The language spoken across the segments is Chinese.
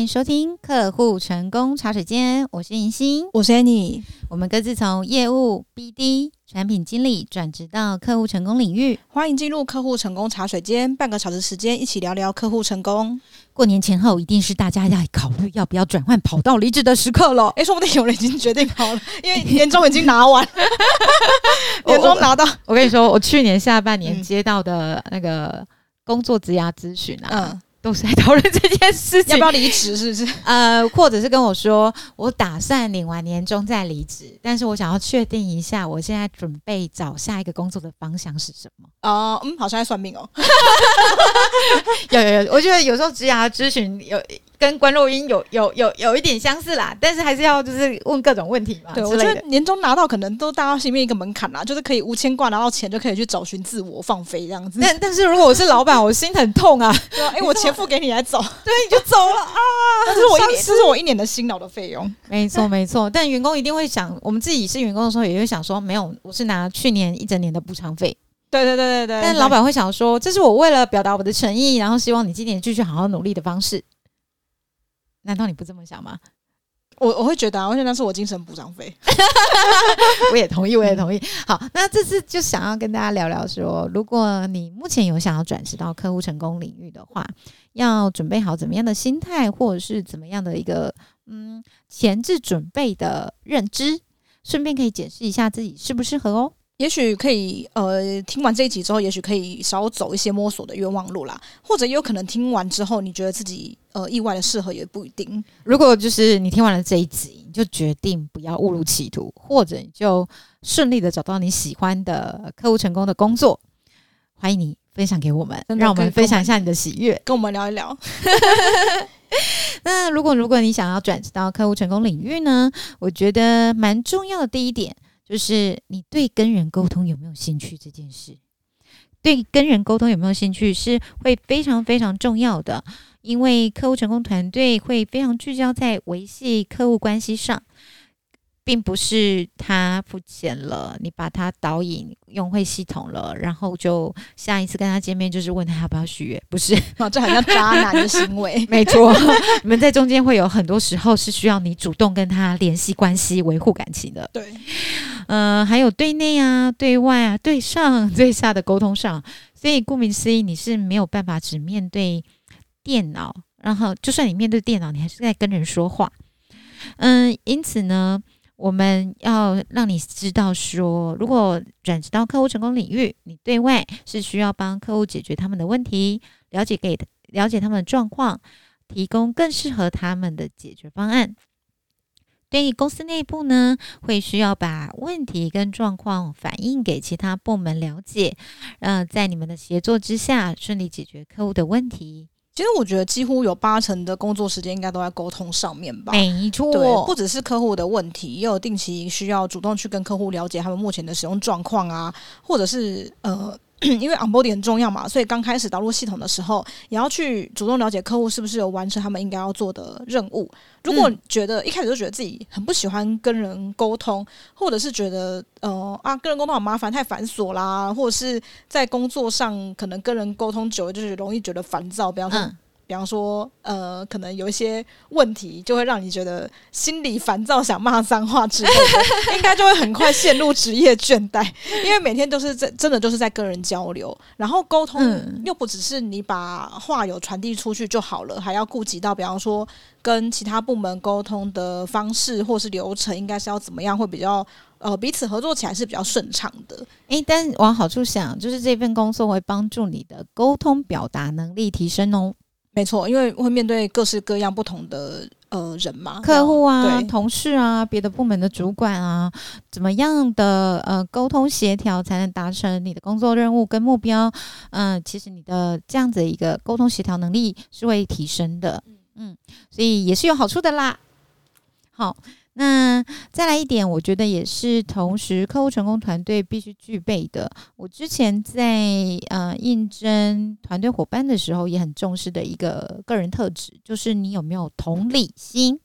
迎收听客户成功茶水间，我是银心，我是 Annie，我们各自从业务 BD、产品经理转职到客户成功领域，欢迎进入客户成功茶水间，半个小时时间一起聊聊客户成功。过年前后一定是大家要考虑要不要转换跑道离职的时刻了。诶，说不定有人已经决定好了，因为年终已经拿完，年终拿到。我跟你说，我去年下半年接到的那个工作职涯咨询啊。嗯都是在讨论这件事情，要不要离职？是不是？呃，或者是跟我说，我打算领完年终再离职，但是我想要确定一下，我现在准备找下一个工作的方向是什么？哦，嗯，好像在算命哦。有有有，我觉得有时候职涯咨询有。跟观落阴有有有有一点相似啦，但是还是要就是问各种问题嘛。对，我觉得年终拿到可能都大家心里面一个门槛啦，就是可以无牵挂拿到钱就可以去找寻自我放飞这样子。但但是如果我是老板，我心很痛啊！哎、欸，我钱付给你来走，对，你就走了啊！这是我一年，这是我一年的辛劳的费用。没错没错，但员工一定会想，我们自己是员工的时候，也会想说，没有，我是拿去年一整年的补偿费。对对对对对。但老板会想说，这是我为了表达我的诚意，然后希望你今年继续好好努力的方式。难道你不这么想吗？我我会觉得啊，而且那是我精神补偿费。我也同意，我也同意。好，那这次就想要跟大家聊聊说，如果你目前有想要转职到客户成功领域的话，要准备好怎么样的心态，或者是怎么样的一个嗯前置准备的认知，顺便可以解释一下自己适不适合哦。也许可以，呃，听完这一集之后，也许可以少走一些摸索的冤枉路啦，或者也有可能听完之后，你觉得自己呃意外的适合也不一定。如果就是你听完了这一集，你就决定不要误入歧途，或者你就顺利的找到你喜欢的客户成功的工作，欢迎你分享给我们，让我们分享一下你的喜悦，跟我们聊一聊。那如果如果你想要转职到客户成功领域呢，我觉得蛮重要的第一点。就是你对跟人沟通有没有兴趣这件事，对跟人沟通有没有兴趣是会非常非常重要的，因为客户成功团队会非常聚焦在维系客户关系上。并不是他付钱了，你把他导引用会系统了，然后就下一次跟他见面就是问他要不要续约，不是？哦，这好像渣男的行为。没错，你们在中间会有很多时候是需要你主动跟他联系关系、维护感情的。对，呃，还有对内啊、对外啊、对上对下的沟通上，所以顾名思义，你是没有办法只面对电脑，然后就算你面对电脑，你还是在跟人说话。嗯、呃，因此呢。我们要让你知道说，如果转职到客户成功领域，你对外是需要帮客户解决他们的问题，了解给了解他们的状况，提供更适合他们的解决方案。对于公司内部呢，会需要把问题跟状况反映给其他部门了解，呃，在你们的协作之下，顺利解决客户的问题。其实我觉得几乎有八成的工作时间应该都在沟通上面吧。没错，对，不只是客户的问题，也有定期需要主动去跟客户了解他们目前的使用状况啊，或者是呃。因为 onboarding 很重要嘛，所以刚开始导入系统的时候，也要去主动了解客户是不是有完成他们应该要做的任务。如果觉得一开始就觉得自己很不喜欢跟人沟通，或者是觉得呃啊跟人沟通好麻烦、太繁琐啦，或者是在工作上可能跟人沟通久了就是容易觉得烦躁，比方说。嗯比方说，呃，可能有一些问题，就会让你觉得心里烦躁，想骂脏话之类的，应该就会很快陷入职业倦怠，因为每天都是在真的就是在跟人交流，然后沟通又不只是你把话有传递出去就好了，还要顾及到，比方说跟其他部门沟通的方式或是流程，应该是要怎么样会比较呃彼此合作起来是比较顺畅的。诶、欸，但往好处想，就是这份工作会帮助你的沟通表达能力提升哦。没错，因为会面对各式各样不同的呃人嘛，客户啊、同事啊、别的部门的主管啊，怎么样的呃沟通协调才能达成你的工作任务跟目标？嗯、呃，其实你的这样子一个沟通协调能力是会提升的，嗯，所以也是有好处的啦。好。那再来一点，我觉得也是同时客户成功团队必须具备的。我之前在呃应征团队伙伴的时候，也很重视的一个个人特质，就是你有没有同理心。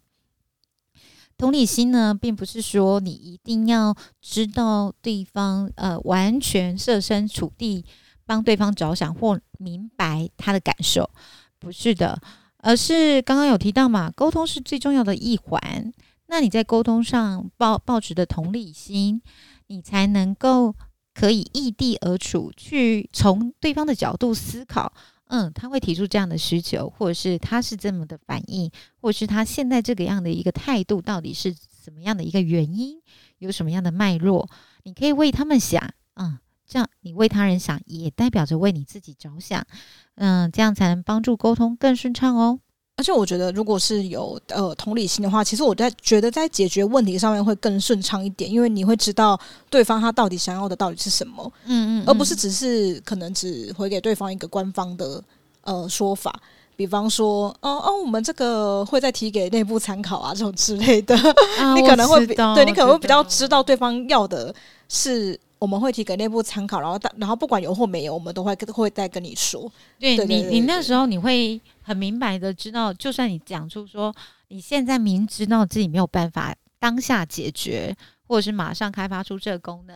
同理心呢，并不是说你一定要知道对方呃完全设身处地帮对方着想或明白他的感受，不是的。而是刚刚有提到嘛，沟通是最重要的一环。那你在沟通上抱抱持的同理心，你才能够可以易地而处，去从对方的角度思考。嗯，他会提出这样的需求，或者是他是这么的反应，或者是他现在这个样的一个态度，到底是什么样的一个原因，有什么样的脉络？你可以为他们想，嗯，这样你为他人想，也代表着为你自己着想，嗯，这样才能帮助沟通更顺畅哦。而且我觉得，如果是有呃同理心的话，其实我在觉得在解决问题上面会更顺畅一点，因为你会知道对方他到底想要的到底是什么，嗯，嗯嗯，而不是只是可能只回给对方一个官方的呃说法，比方说，哦哦，我们这个会再提给内部参考啊，这种之类的，啊、你可能会比对你可能会比较知道对方要的是。我们会提给内部参考，然后然后不管有或没有，我们都会会再跟你说。对，你，你那时候你会很明白的知道，就算你讲出说你现在明知道自己没有办法当下解决，或者是马上开发出这个功能，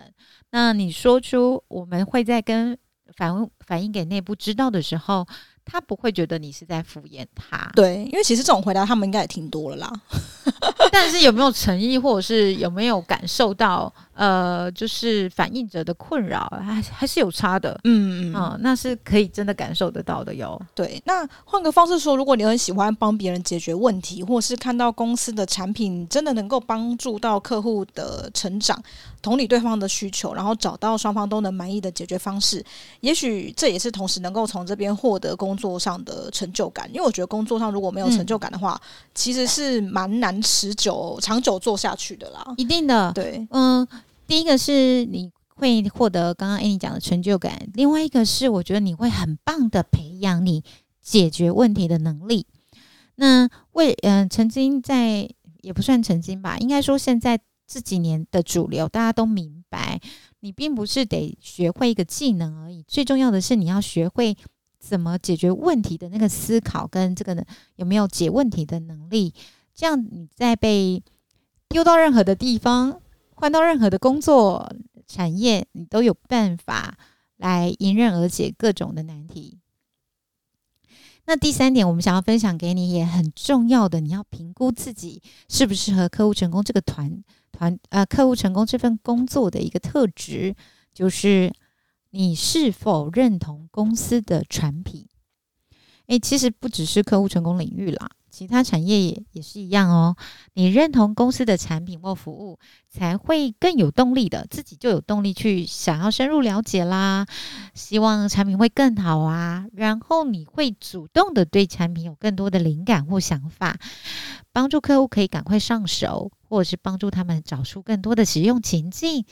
那你说出我们会在跟反反映给内部知道的时候，他不会觉得你是在敷衍他。对，因为其实这种回答他们应该也听多了啦。但是有没有诚意，或者是有没有感受到？呃，就是反映者的困扰，还还是有差的，嗯嗯嗯，那是可以真的感受得到的哟。对，那换个方式说，如果你很喜欢帮别人解决问题，或是看到公司的产品真的能够帮助到客户的成长，同理对方的需求，然后找到双方都能满意的解决方式，也许这也是同时能够从这边获得工作上的成就感。因为我觉得工作上如果没有成就感的话，嗯、其实是蛮难持久、长久做下去的啦。一定的，对，嗯。第一个是你会获得刚刚 Annie 讲的成就感，另外一个是我觉得你会很棒的培养你解决问题的能力。那为嗯、曾经在也不算曾经吧，应该说现在这几年的主流，大家都明白，你并不是得学会一个技能而已，最重要的是你要学会怎么解决问题的那个思考跟这个呢有没有解问题的能力，这样你在被丢到任何的地方。换到任何的工作产业，你都有办法来迎刃而解各种的难题。那第三点，我们想要分享给你也很重要的，你要评估自己适不适合客户成功这个团团呃客户成功这份工作的一个特质，就是你是否认同公司的产品。诶，其实不只是客户成功领域啦。其他产业也也是一样哦。你认同公司的产品或服务，才会更有动力的，自己就有动力去想要深入了解啦。希望产品会更好啊，然后你会主动的对产品有更多的灵感或想法，帮助客户可以赶快上手，或者是帮助他们找出更多的使用情境。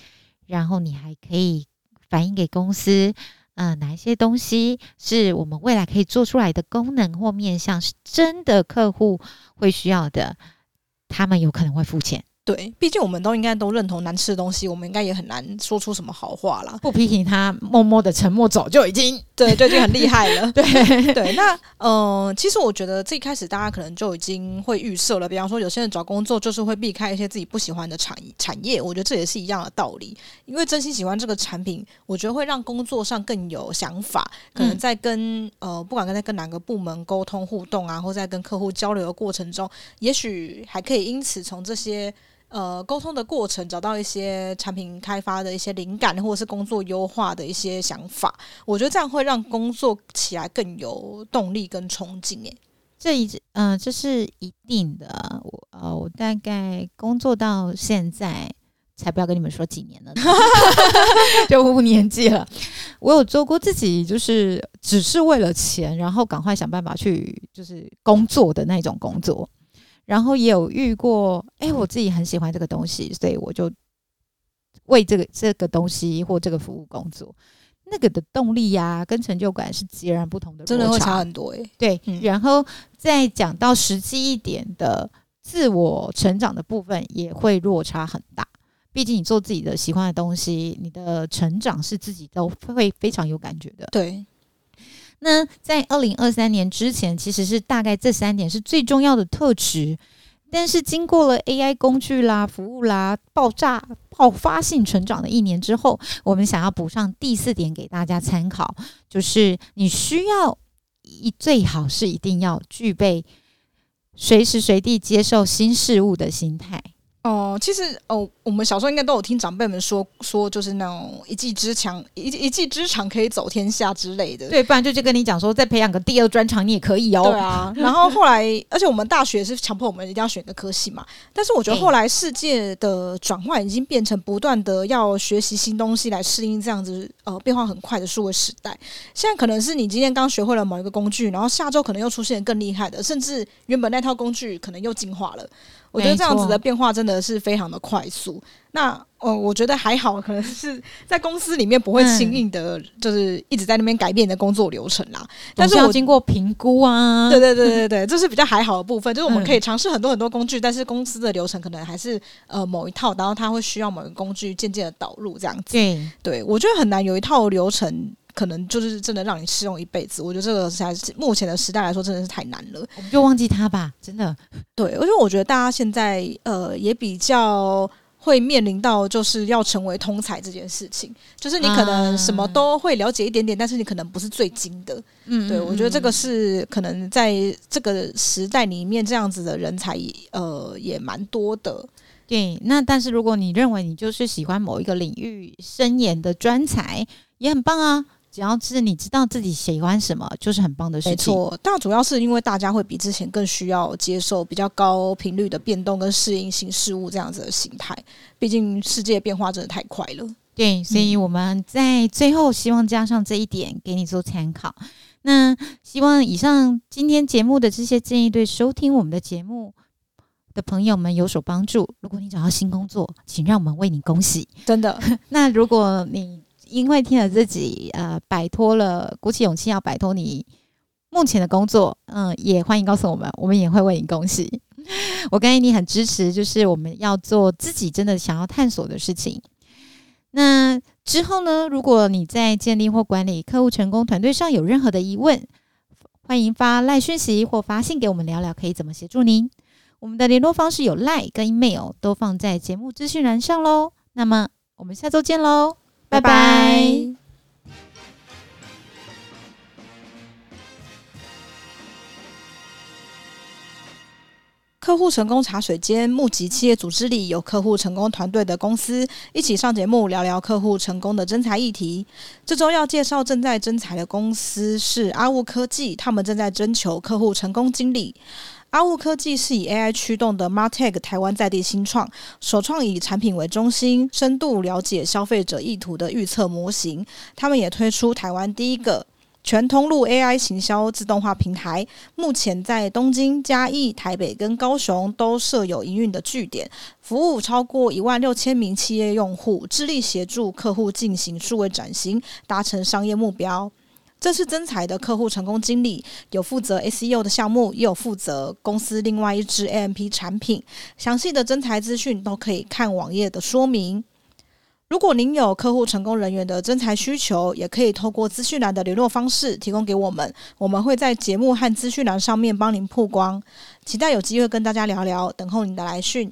然后你还可以反映给公司。嗯、哪一些东西是我们未来可以做出来的功能或面向，是真的客户会需要的，他们有可能会付钱。对，毕竟我们都应该都认同难吃的东西，我们应该也很难说出什么好话啦。不批评他，默默的沉默走就已经对，就已经很厉害了。对 对，那嗯、呃，其实我觉得最开始大家可能就已经会预设了，比方说有些人找工作就是会避开一些自己不喜欢的产产业，我觉得这也是一样的道理。因为真心喜欢这个产品，我觉得会让工作上更有想法，可能在跟、嗯、呃不管跟在跟哪个部门沟通互动啊，或在跟客户交流的过程中，也许还可以因此从这些。呃，沟通的过程找到一些产品开发的一些灵感，或者是工作优化的一些想法，我觉得这样会让工作起来更有动力跟冲劲。诶，这一嗯、呃，这是一定的。我呃，我大概工作到现在，才不要跟你们说几年了，就五年纪了。我有做过自己就是只是为了钱，然后赶快想办法去就是工作的那种工作。然后也有遇过，哎，我自己很喜欢这个东西，所以我就为这个这个东西或这个服务工作，那个的动力呀、啊，跟成就感是截然不同的，真的会差很多诶。对，嗯、然后再讲到实际一点的自我成长的部分，也会落差很大。毕竟你做自己的喜欢的东西，你的成长是自己都会非常有感觉的。对。那在二零二三年之前，其实是大概这三点是最重要的特质。但是经过了 AI 工具啦、服务啦爆炸爆发性成长的一年之后，我们想要补上第四点给大家参考，就是你需要一最好是一定要具备随时随地接受新事物的心态。哦、呃，其实哦、呃，我们小时候应该都有听长辈们说说，就是那种一技之长，一一技之长可以走天下之类的。对，不然就就跟你讲说，再培养个第二专长，你也可以哦。对啊，然后后来，而且我们大学是强迫我们一定要选个科系嘛。但是我觉得后来世界的转换已经变成不断的要学习新东西来适应这样子呃变化很快的数位时代。现在可能是你今天刚学会了某一个工具，然后下周可能又出现更厉害的，甚至原本那套工具可能又进化了。我觉得这样子的变化真的是非常的快速。那呃，我觉得还好，可能是在公司里面不会轻易的，就是一直在那边改变你的工作流程啦。嗯、但是我要经过评估啊，对对对对对，这是比较还好的部分。就是我们可以尝试很多很多工具，但是公司的流程可能还是呃某一套，然后它会需要某一个工具渐渐的导入这样子。对，对我觉得很难有一套流程。可能就是真的让你适用一辈子，我觉得这个才是目前的时代来说真的是太难了。我们就忘记它吧，真的。对，而且我觉得大家现在呃也比较会面临到就是要成为通才这件事情，就是你可能什么都会了解一点点，但是你可能不是最精的。嗯，对，我觉得这个是可能在这个时代里面这样子的人才呃也蛮多的。对，那但是如果你认为你就是喜欢某一个领域深研的专才，也很棒啊。只要是你知道自己喜欢什么，就是很棒的事情。没错，但主要是因为大家会比之前更需要接受比较高频率的变动跟适应新事物这样子的心态。毕竟世界变化真的太快了。对，所以我们在最后希望加上这一点给你做参考。那希望以上今天节目的这些建议对收听我们的节目的朋友们有所帮助。如果你找到新工作，请让我们为你恭喜。真的。那如果你因为听了自己，呃，摆脱了，鼓起勇气要摆脱你目前的工作，嗯，也欢迎告诉我们，我们也会为你恭喜。我跟你很支持，就是我们要做自己真的想要探索的事情。那之后呢，如果你在建立或管理客户成功团队上有任何的疑问，欢迎发赖讯息或发信给我们聊聊，可以怎么协助您。我们的联络方式有赖跟 email 都放在节目资讯栏上喽。那么我们下周见喽。拜拜。客户成功茶水间，募集企业组织里有客户成功团队的公司，一起上节目聊聊客户成功的征才议题。这周要介绍正在征才的公司是阿雾科技，他们正在征求客户成功经理。阿物科技是以 AI 驱动的 MarTech 台湾在地新创，首创以产品为中心，深度了解消费者意图的预测模型。他们也推出台湾第一个全通路 AI 行销自动化平台，目前在东京、嘉义、台北跟高雄都设有营运的据点，服务超过一万六千名企业用户，致力协助客户进行数位转型，达成商业目标。这次征才的客户成功经理有负责 SEO 的项目，也有负责公司另外一支 AMP 产品。详细的征才资讯都可以看网页的说明。如果您有客户成功人员的征才需求，也可以透过资讯栏的联络方式提供给我们，我们会在节目和资讯栏上面帮您曝光。期待有机会跟大家聊聊，等候您的来讯。